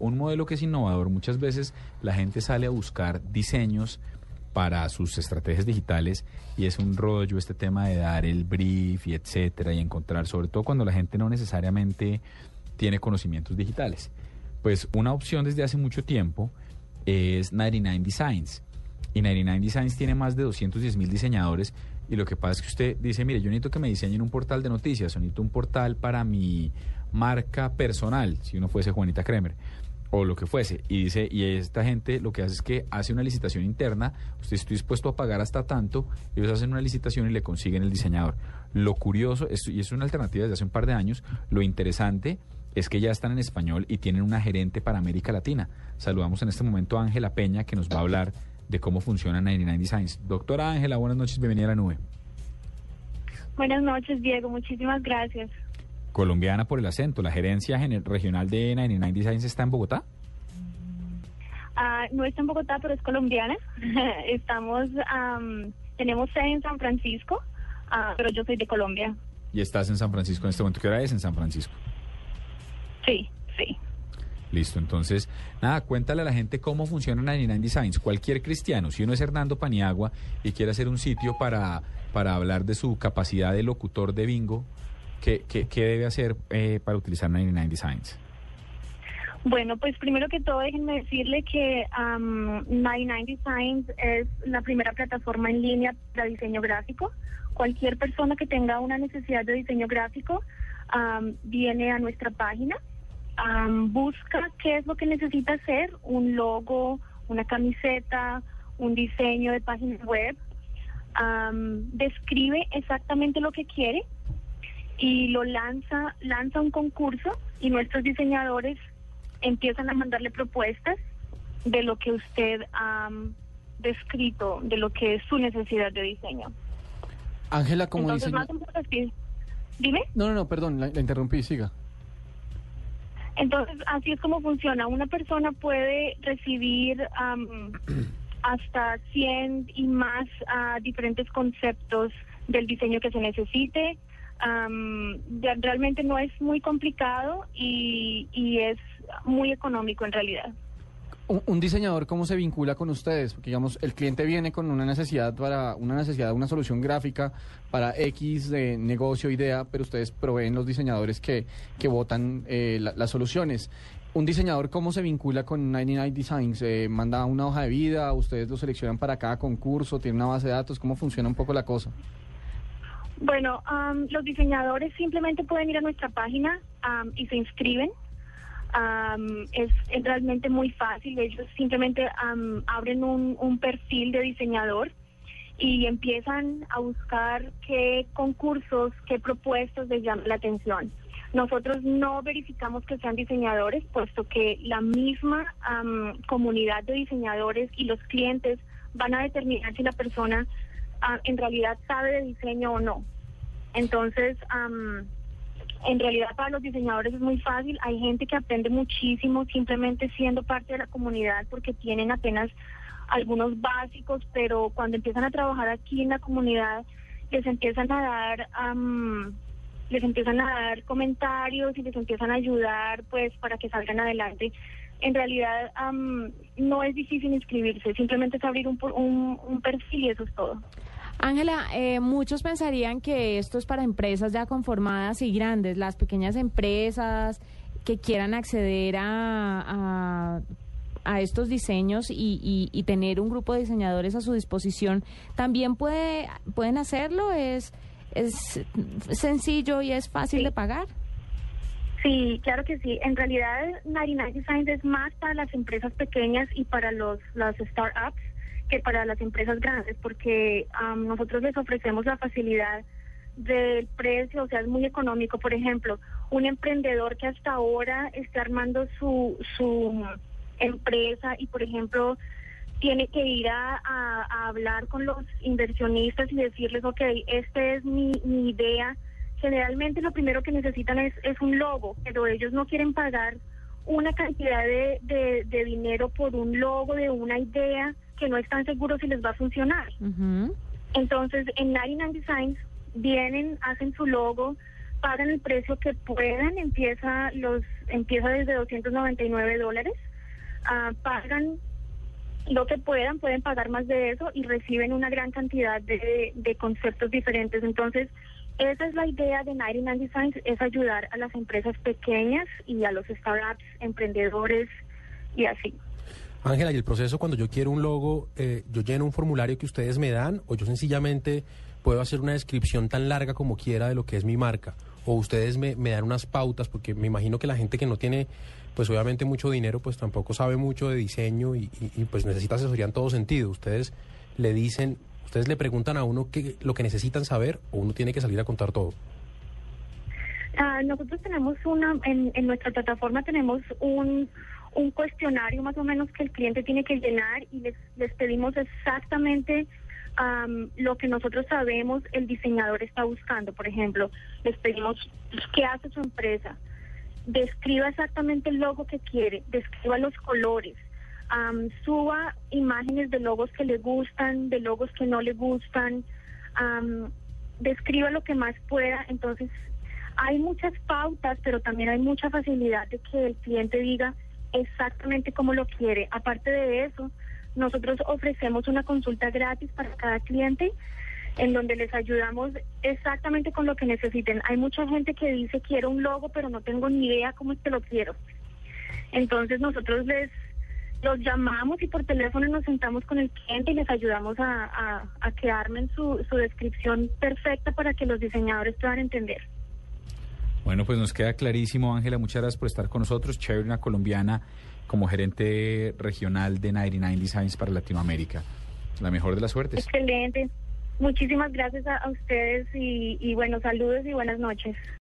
Un modelo que es innovador, muchas veces la gente sale a buscar diseños para sus estrategias digitales y es un rollo este tema de dar el brief y etcétera y encontrar, sobre todo cuando la gente no necesariamente tiene conocimientos digitales. Pues una opción desde hace mucho tiempo es 99 Designs. Y 99 Designs tiene más de 210 mil diseñadores y lo que pasa es que usted dice, mire, yo necesito que me diseñen un portal de noticias, necesito un portal para mi marca personal, si uno fuese Juanita Kremer o lo que fuese. Y dice, y esta gente lo que hace es que hace una licitación interna, usted está dispuesto a pagar hasta tanto, ellos hacen una licitación y le consiguen el diseñador. Lo curioso, es, y es una alternativa desde hace un par de años, lo interesante es que ya están en español y tienen una gerente para América Latina. Saludamos en este momento a Ángela Peña, que nos va a hablar de cómo funciona 99 Designs. Doctora Ángela, buenas noches, bienvenida a la nube. Buenas noches, Diego, muchísimas gracias colombiana por el acento. ¿La gerencia regional de 99 Designs está en Bogotá? Ah, no está en Bogotá, pero es colombiana. Estamos, tenemos sede en San Francisco, ah, pero yo soy de Colombia. ¿Y estás en San Francisco en este momento? ¿Qué hora es en San Francisco? Sí, sí. Listo, entonces, nada, cuéntale a la gente cómo funciona 99 Designs. Cualquier cristiano, si uno es Hernando Paniagua y quiere hacer un sitio para, para hablar de su capacidad de locutor de bingo, ¿Qué, debe hacer eh, para utilizar 99 Designs? Bueno, pues primero que todo déjenme decirle que 99 Designs es la primera plataforma en línea para diseño gráfico. Cualquier persona que tenga una necesidad de diseño gráfico viene a nuestra página, busca qué es lo que necesita hacer, un logo, una camiseta, un diseño de página web, describe exactamente lo que quiere y lo lanza, lanza un concurso y nuestros diseñadores empiezan a mandarle propuestas de lo que usted ha descrito, de lo que es su necesidad de diseño. Ángela, como dice... Dime. No, no, no, perdón, la, interrumpí, siga. Entonces, así es como funciona. Una persona puede recibir hasta 100 y más ah, diferentes conceptos del diseño que se necesite realmente no es muy complicado y, es muy económico en realidad. Un, diseñador cómo se vincula con ustedes? Porque digamos, el cliente viene con una necesidad para una necesidad una solución gráfica para X de negocio, idea, pero ustedes proveen los diseñadores que, que votan eh, las soluciones. ¿Un diseñador cómo se vincula con 99 Designs? Eh, ¿Manda una hoja de vida? ¿Ustedes lo seleccionan para cada concurso? ¿Tiene una base de datos? ¿Cómo funciona un poco la cosa? Bueno, los diseñadores simplemente pueden ir a nuestra página y se inscriben. es, realmente muy fácil. Ellos simplemente abren un, un, perfil de diseñador y empiezan a buscar qué concursos, qué propuestas les llaman la atención. Nosotros no verificamos que sean diseñadores, puesto que la misma comunidad de diseñadores y los clientes van a determinar si la persona en realidad sabe de diseño o no. Entonces, en realidad para los diseñadores es muy fácil. Hay gente que aprende muchísimo simplemente siendo parte de la comunidad porque tienen apenas algunos básicos, pero cuando empiezan a trabajar aquí en la comunidad les empiezan a dar les empiezan a dar comentarios y les empiezan a ayudar pues para que salgan adelante. En realidad no es difícil inscribirse, simplemente es abrir un, un, un perfil y eso es todo. Ángela, eh, muchos pensarían que esto es para empresas ya conformadas y grandes, las pequeñas empresas que quieran acceder a, a, estos diseños y, y, tener un grupo de diseñadores a su disposición, ¿también puede, pueden hacerlo? ¿Es, es sencillo y es fácil de pagar? Sí, claro que sí. En realidad, 99 Designs es más para las empresas pequeñas y para los, las startups para las empresas grandes, porque nosotros les ofrecemos la facilidad del precio, o sea, es muy económico. Por ejemplo, un emprendedor que hasta ahora está armando su, su empresa y, por ejemplo, tiene que ir a, hablar con los inversionistas y decirles, ok, esta es mi, mi idea. Generalmente lo primero que necesitan es, es un logo, pero ellos no quieren pagar una cantidad de, de, dinero por un logo de una idea que no están seguros si les va a funcionar. Entonces, en 99 Designs vienen, hacen su logo, pagan el precio que puedan, empieza los empieza desde 299 dólares, ah, pagan lo que puedan, pueden pagar más de eso y reciben una gran cantidad de, de conceptos diferentes. Entonces, esa es la idea de 99 Designs, es ayudar a las empresas pequeñas y a los startups, emprendedores y así. Ángela, ¿y el proceso cuando yo quiero un logo, eh, yo lleno un formulario que ustedes me dan o yo sencillamente puedo hacer una descripción tan larga como quiera de lo que es mi marca? ¿O ustedes me, me dan unas pautas? Porque me imagino que la gente que no tiene, pues obviamente mucho dinero, pues tampoco sabe mucho de diseño y, pues necesita asesoría en todo sentido. Ustedes le dicen, ustedes le preguntan a uno qué, lo que necesitan saber o uno tiene que salir a contar todo. Ah, nosotros tenemos una, en nuestra plataforma tenemos un, un cuestionario más o menos que el cliente tiene que llenar y les, les pedimos exactamente am, lo que nosotros sabemos el diseñador está buscando. Por ejemplo, les pedimos qué hace su empresa, describa exactamente el logo que quiere, describa los colores, am, suba imágenes de logos que le gustan, de logos que no le gustan, am, describa lo que más pueda. Entonces, hay muchas pautas, pero también hay mucha facilidad de que el cliente diga exactamente cómo lo quiere. Aparte de eso, nosotros ofrecemos una consulta gratis para cada cliente en donde les ayudamos exactamente con lo que necesiten. Hay mucha gente que dice quiero un logo, pero no tengo ni idea cómo es que lo quiero. Entonces nosotros les los llamamos y por teléfono nos sentamos con el cliente y les ayudamos a, a, a que armen su, su descripción perfecta para que los diseñadores puedan entender. Bueno, pues nos queda clarísimo, Ángela. Muchas gracias por estar con nosotros. Chévere, colombiana como gerente regional de 99 Designs para Latinoamérica. La mejor de las suertes. Excelente. Muchísimas gracias a, ustedes y, y bueno, saludos y buenas noches.